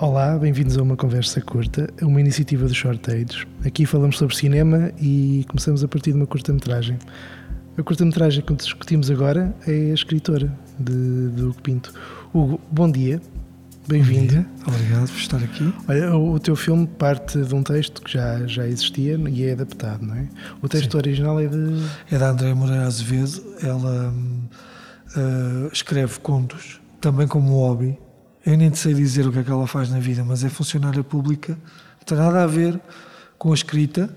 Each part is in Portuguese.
Olá, bem-vindos a uma conversa curta, uma iniciativa dos Shortage. Aqui falamos sobre cinema e começamos a partir de uma curta-metragem. A curta-metragem que discutimos agora é a escritora de, de Hugo Pinto. Hugo, bom dia, bem-vindo. Obrigado por estar aqui. Olha, o, o teu filme parte de um texto que já, já existia e é adaptado, não é? O texto Sim. original é de. É da Andréa Moreira Azevedo. Ela uh, escreve contos, também como hobby. Eu nem sei dizer o que é que ela faz na vida, mas é funcionária pública. Não tem nada a ver com a escrita,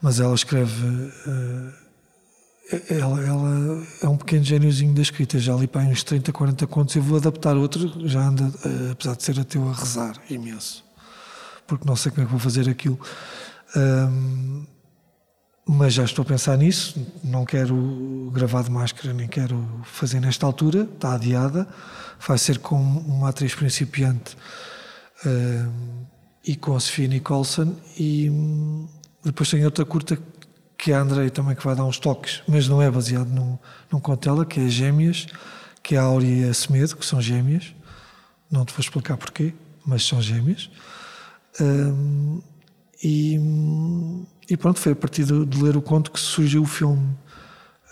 mas ela escreve. Uh, ela, ela, é um pequeno gêniozinho da escrita. Já li para uns 30, 40 contos. Eu vou adaptar outro, já anda, uh, apesar de ser ateu, a rezar imenso, porque não sei como é que vou fazer aquilo. Um, mas já estou a pensar nisso. Não quero gravar de máscara, nem quero fazer nesta altura. Está adiada. Vai ser com uma atriz principiante uh, e com a Sofia Nicholson. E um, depois tem outra curta que é a Andrei também que vai dar uns toques, mas não é baseado num, num conto dela, que é Gêmeas, que é a Áurea e a Semedo, que são gêmeas. Não te vou explicar porquê, mas são gêmeas. Um, e, e, pronto, foi a partir de, de, ler o conto que surgiu o filme.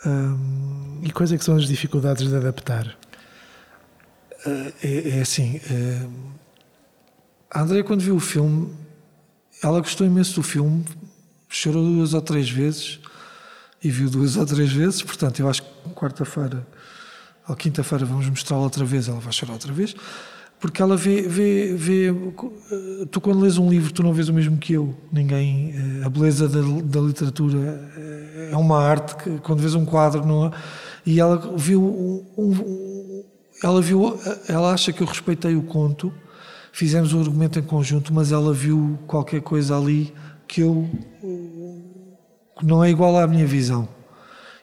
Um, e quais é que são as dificuldades de adaptar? Uh, é, é, assim, uh, a Andrea quando viu o filme, ela gostou imenso do filme, chorou duas ou três vezes e viu duas ou três vezes, portanto eu acho que quarta-feira ou quinta-feira vamos mostrá-la outra vez, ela vai chorar outra vez porque ela vê, vê, vê. Tu, quando lês um livro, tu não vês o mesmo que eu. Ninguém. A beleza da, da literatura é uma arte que, quando vês um quadro, não. E ela viu. Um, um, ela viu. Ela acha que eu respeitei o conto, fizemos o argumento em conjunto, mas ela viu qualquer coisa ali que eu. que não é igual à minha visão.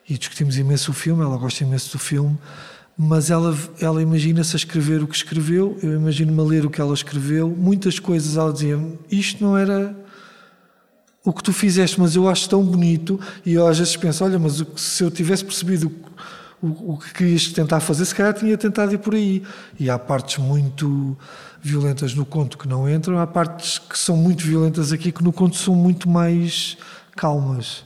E discutimos imenso o filme, ela gosta imenso do filme mas ela, ela imagina-se a escrever o que escreveu, eu imagino-me a ler o que ela escreveu. Muitas coisas ela dizia: Isto não era o que tu fizeste, mas eu acho tão bonito. E eu às vezes penso: Olha, mas se eu tivesse percebido o, o, que querias tentar fazer, se calhar tinha tentado ir por aí. E há partes muito violentas no conto que não entram, há partes que são muito violentas aqui que no conto são muito mais calmas.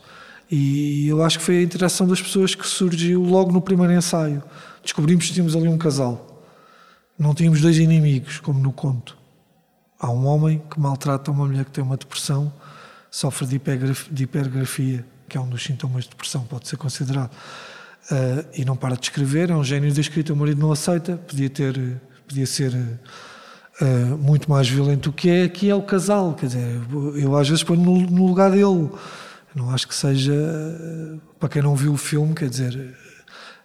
E eu acho que foi a interação das pessoas que surgiu logo no primeiro ensaio descobrimos que tínhamos ali um casal. Não tínhamos dois inimigos, como no conto. Há um homem que maltrata uma mulher que tem uma depressão, sofre de hipergrafia, de hipergrafia que é um dos sintomas de depressão, pode ser considerado, uh, e não para de escrever. É um gênio da escrita, o marido não aceita, podia, ter, podia ser uh, muito mais violento do que é. Aqui é o casal, quer dizer, eu às vezes ponho no, no lugar dele. Não acho que seja, para quem não viu o filme, quer dizer,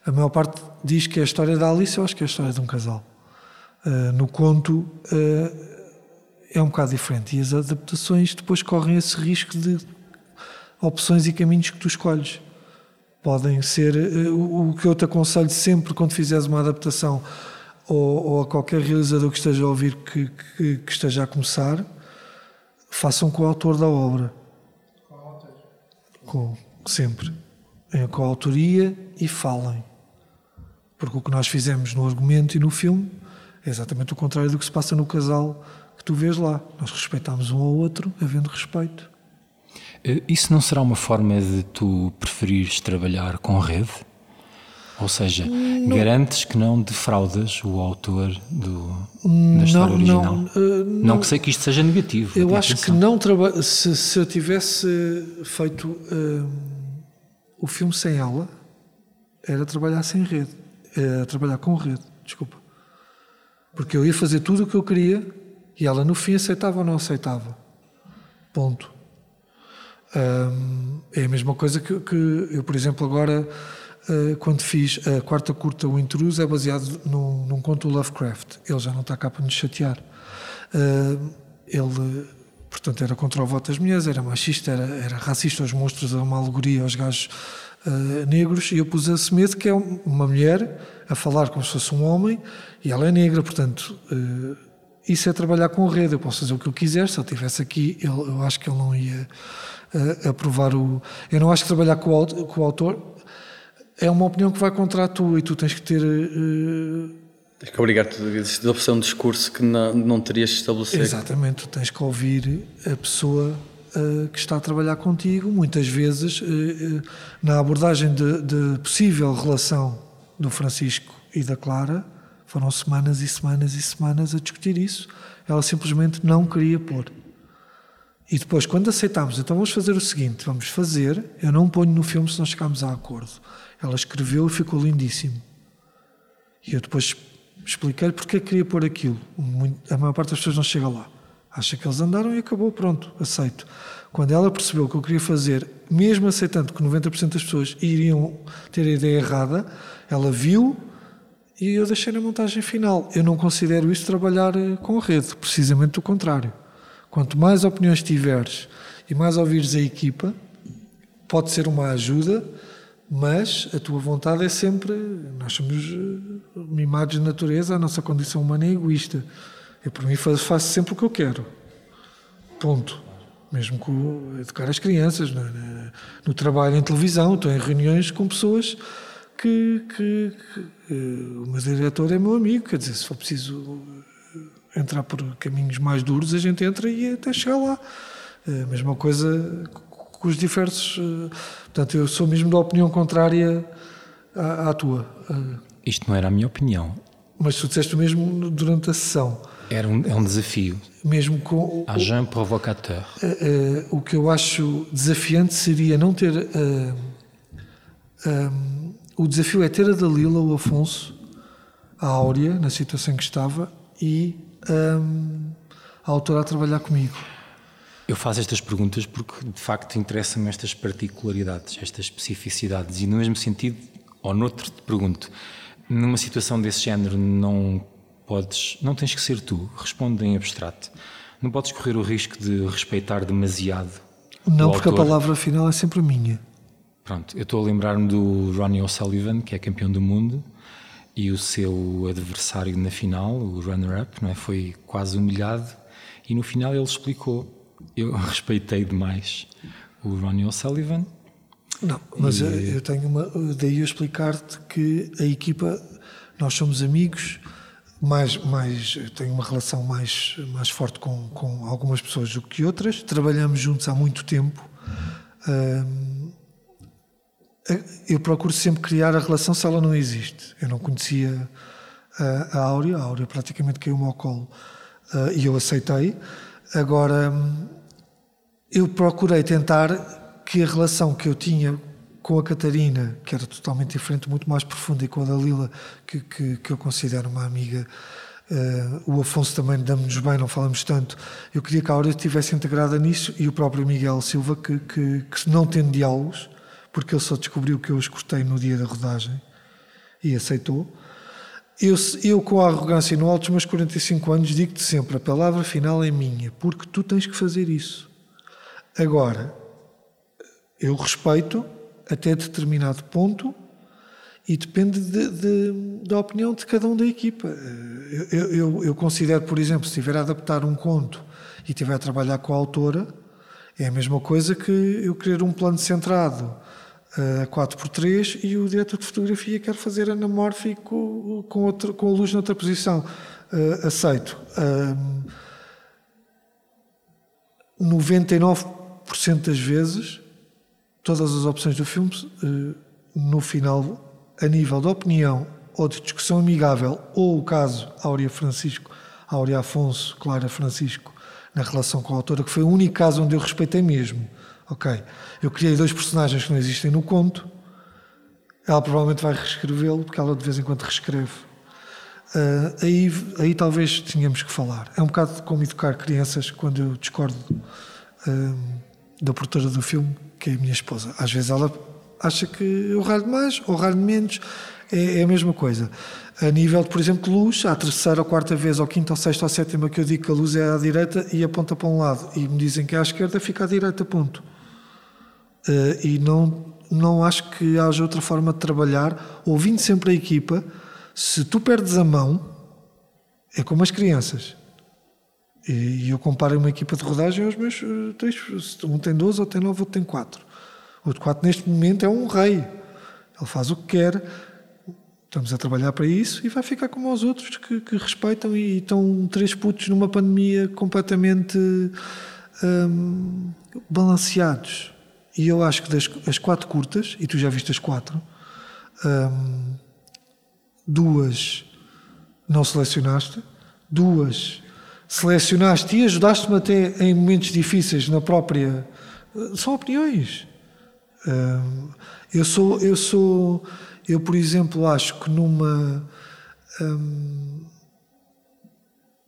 a maior parte diz que é a história da Alice, eu acho que é a história de um casal. No conto é um bocado diferente e as adaptações depois correm esse risco de opções e caminhos que tu escolhes. Podem ser uh, o que eu te aconselho sempre quando fizeres uma adaptação ou, ou a qualquer realizador que esteja a ouvir que, que, que esteja a começar, façam com o autor da obra. Com o autor? Com, sempre. Com a autoria e falem. Porque o que nós fizemos no argumento e no filme é exatamente o contrário do que se passa no casal que tu vês lá. Nós respeitamos um ao outro, havendo respeito. Isso não será uma forma de tu preferires trabalhar com rede? Ou seja, não. garantes que não defraudas o autor do, da história não, original? Não, uh, não, não, que sei que isto seja negativo. Eu acho atenção. que não trabalho. Se, se, eu tivesse feito uh, o filme sem ela, era trabalhar sem rede a trabalhar com rede, desculpa. Porque eu ia fazer tudo o que eu queria e ela no fim aceitava ou não aceitava. Ponto. Um, é a mesma coisa que, que, eu, por exemplo, agora, uh, quando fiz a quarta curta, O Intruso, é baseado num, num conto Lovecraft. Ele já não está cá para nos chatear. Uh, ele, portanto, era contra o voto das mulheres, era machista, era, era racista aos monstros, era uma alegoria aos gajos uh, negros e eu pus a Semedo, que é uma mulher a falar como se fosse um homem e ela é negra, portanto, uh, isso é trabalhar com rede. Eu posso fazer o que eu quiser, se ele estivesse aqui, ele, eu acho que ele não ia uh, aprovar o. Eu não acho que trabalhar com o, com o, autor é uma opinião que vai contra a tua e tu tens que ter. Tens que obrigar-te a adopção de discurso que não, não terias de estabelecer. Exatamente, tu tens que ouvir a pessoa uh, que está a trabalhar contigo, muitas vezes uh, uh, na abordagem de, de, possível relação do Francisco e da Clara, foram semanas e semanas e semanas a discutir isso. Ela simplesmente não queria pôr. E depois, quando aceitámos, então vamos fazer o seguinte: vamos fazer, eu não ponho no filme se nós chegarmos a acordo. Ela escreveu e ficou lindíssimo. E eu depois expliquei-lhe porque é queria pôr aquilo. A maior parte das pessoas não chega lá. Acha que eles andaram e acabou, pronto, aceito. Quando ela percebeu o que eu queria fazer, mesmo aceitando que 90% das pessoas iriam ter a ideia errada, ela viu e eu deixei na montagem final. Eu não considero isso trabalhar eh, com a rede, precisamente o contrário. Quanto mais opiniões tiveres e mais ouvires a equipa, pode ser uma ajuda, mas a tua vontade é sempre. Nós somos eh, mimados de natureza, a nossa condição humana é egoísta. Eu, por mim, faço sempre o que eu quero. Ponto. Mesmo com educar as crianças, no, no trabalho em televisão, estou em reuniões com pessoas que, que, que eh, o meu diretor é meu amigo, quer dizer, se for preciso eh, entrar por caminhos mais duros, a gente entra e até chegar lá. A mesma coisa com os diversos. Portanto, eu sou mesmo da opinião contrária à, à tua. Isto não era a minha opinião. Mas tu disseste mesmo durante a sessão. Era um, é um desafio. Mesmo com. Agent provocateur. Uh, uh, o que eu acho desafiante seria não ter. Uh, o desafio é ter a Dalila, o Afonso, a Áurea, na situação em que estava, e um, a autora a trabalhar comigo. Eu faço estas perguntas porque, de facto, interessam-me estas particularidades, estas especificidades, e no mesmo sentido, ou noutro, te pergunto numa situação desse género não podes, não tens que ser tu, responde em abstrato. Não podes correr o risco de respeitar demasiado. Não, porque autor. a palavra final é sempre minha. Pronto, eu estou a lembrar-me do Ronnie O'Sullivan, que é campeão do mundo, e o seu adversário na final, o runner-up, não é? foi quase humilhado, e no final ele explicou. Eu respeitei demais o Ronnie O'Sullivan não, mas e... eu tenho uma. Daí eu explicar-te que a equipa, nós somos amigos, mais, mais, tenho uma relação mais, mais forte com, com algumas pessoas do que outras, trabalhamos juntos há muito tempo. Eu procuro sempre criar a relação se ela não existe. Eu não conhecia a, a Áurea, a Áurea praticamente caiu-me ao colo uh, e eu aceitei. Agora, eu procurei tentar que a relação que eu tinha com a Catarina, que era totalmente diferente, muito mais profunda, e com a Dalila, que, que, que eu considero uma amiga, uh, o Afonso também damos-nos bem, não falamos tanto. Eu queria que a Áurea estivesse integrada nisso e o próprio Miguel Silva, que, que, que não tem diálogos, porque ele só descobriu que eu os cortei no dia da rodagem e aceitou. Eu, eu, com a arrogância no alto dos meus 45 anos, digo-te sempre: a palavra final é minha, porque tu tens que fazer isso. Agora, eu respeito até determinado ponto e depende de, de, da opinião de cada um da equipa. Eu, eu, eu, considero, por exemplo, se estiver a adaptar um conto e estiver a trabalhar com a autora, é a mesma coisa que eu querer um plano centrado a 4x3 e o diretor de fotografia quer fazer anamórfico com, outra, com a luz noutra posição. Uh, aceito. Uh, 99% das vezes todas as opções do filme, eh, no final, a nível de opinião ou de discussão amigável, ou o caso Áurea Francisco, Áurea Afonso, Clara Francisco, na relação com a autora, que foi o único caso onde eu respeitei mesmo. Ok, eu criei dois personagens que não existem no conto, ela provavelmente vai reescrevê-lo, porque ela de vez em quando reescreve. Uh, aí, aí talvez tínhamos que falar. É um bocado como educar crianças quando eu discordo uh, da produtora do filme, que é a minha esposa. Às vezes ela acha que eu ralho mais ou ralho menos, é, é, a mesma coisa. A nível, de, por exemplo, luz, à terceira ou quarta vez, ou quinta ou sexta ou sétima que eu digo que a luz é à direita e aponta para um lado, e me dizem que é à esquerda, fica à direita, ponto. Uh, e não, não acho que haja outra forma de trabalhar, ouvindo sempre a equipa, se tu perdes a mão, é como as crianças. E eu comparo uma equipa de rodagem aos meus eh, três. Um tem 12, outro tem 9, outro tem 4. O de 4 neste momento é um rei. Ele faz o que quer. Estamos a trabalhar para isso e vai ficar como os outros que, que respeitam e, estão três putos numa pandemia completamente hum, balanceados. E eu acho que das as quatro curtas, e tu já viste as quatro, hum, duas não selecionaste, duas selecionaste e ajudaste-me até em momentos difíceis na própria. São opiniões. Hum, eu sou, eu sou eu, por exemplo, acho que numa. Hum,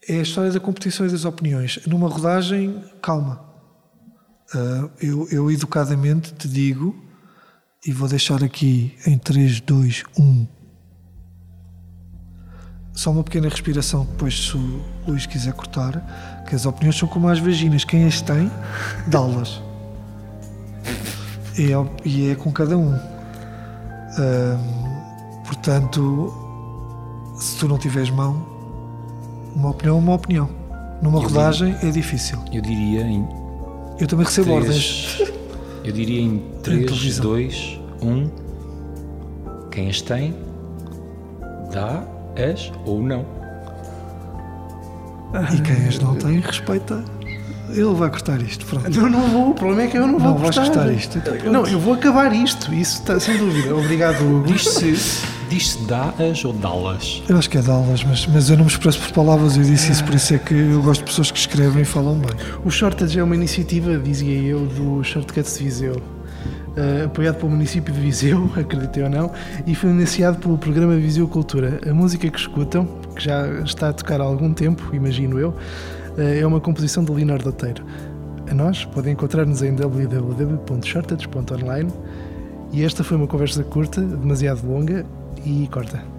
é a história da competição e das opiniões. Numa rodagem, calma. Uh, eu, eu, educadamente te digo, e vou deixar aqui em 3, 2, 1. Só uma pequena respiração, depois, se o Luís quiser cortar, que as opiniões são como as vaginas. Quem as tem, dá-las. E é, e é com cada um portanto, se tu não tiveres mão, uma opinião é uma opinião. Numa eu rodagem diria, é difícil. Eu diria em. Eu também recebo três, ordens. Eu diria em 3, 2, 1. Quem as tem, dá-as ou não. E quem as não tem, respeita ele vai cortar isto, pronto. Não, não vou, o problema é que eu não vou não cortar. Não vais cortar isto. Não, eu vou acabar isto, isso está sem dúvida. Obrigado, Hugo. Diz-se diz dá-as ou dá-las? Eu acho que é dá-las, mas, mas eu não me expresso por palavras, eu disse isso, por isso é que eu gosto de pessoas que escrevem e falam bem. O Shortage é uma iniciativa, dizia eu, do Shortcuts de Viseu. Uh, apoiado pelo município de Viseu, acreditei ou não, e foi iniciado pelo programa Viseu Cultura. A música que escutam, que já está a tocar há algum tempo, imagino eu, eh, é uma composição de Leonardo Oteiro. A nós podem encontrar-nos em www.shortage.online e esta foi uma conversa curta, demasiado longa e corta.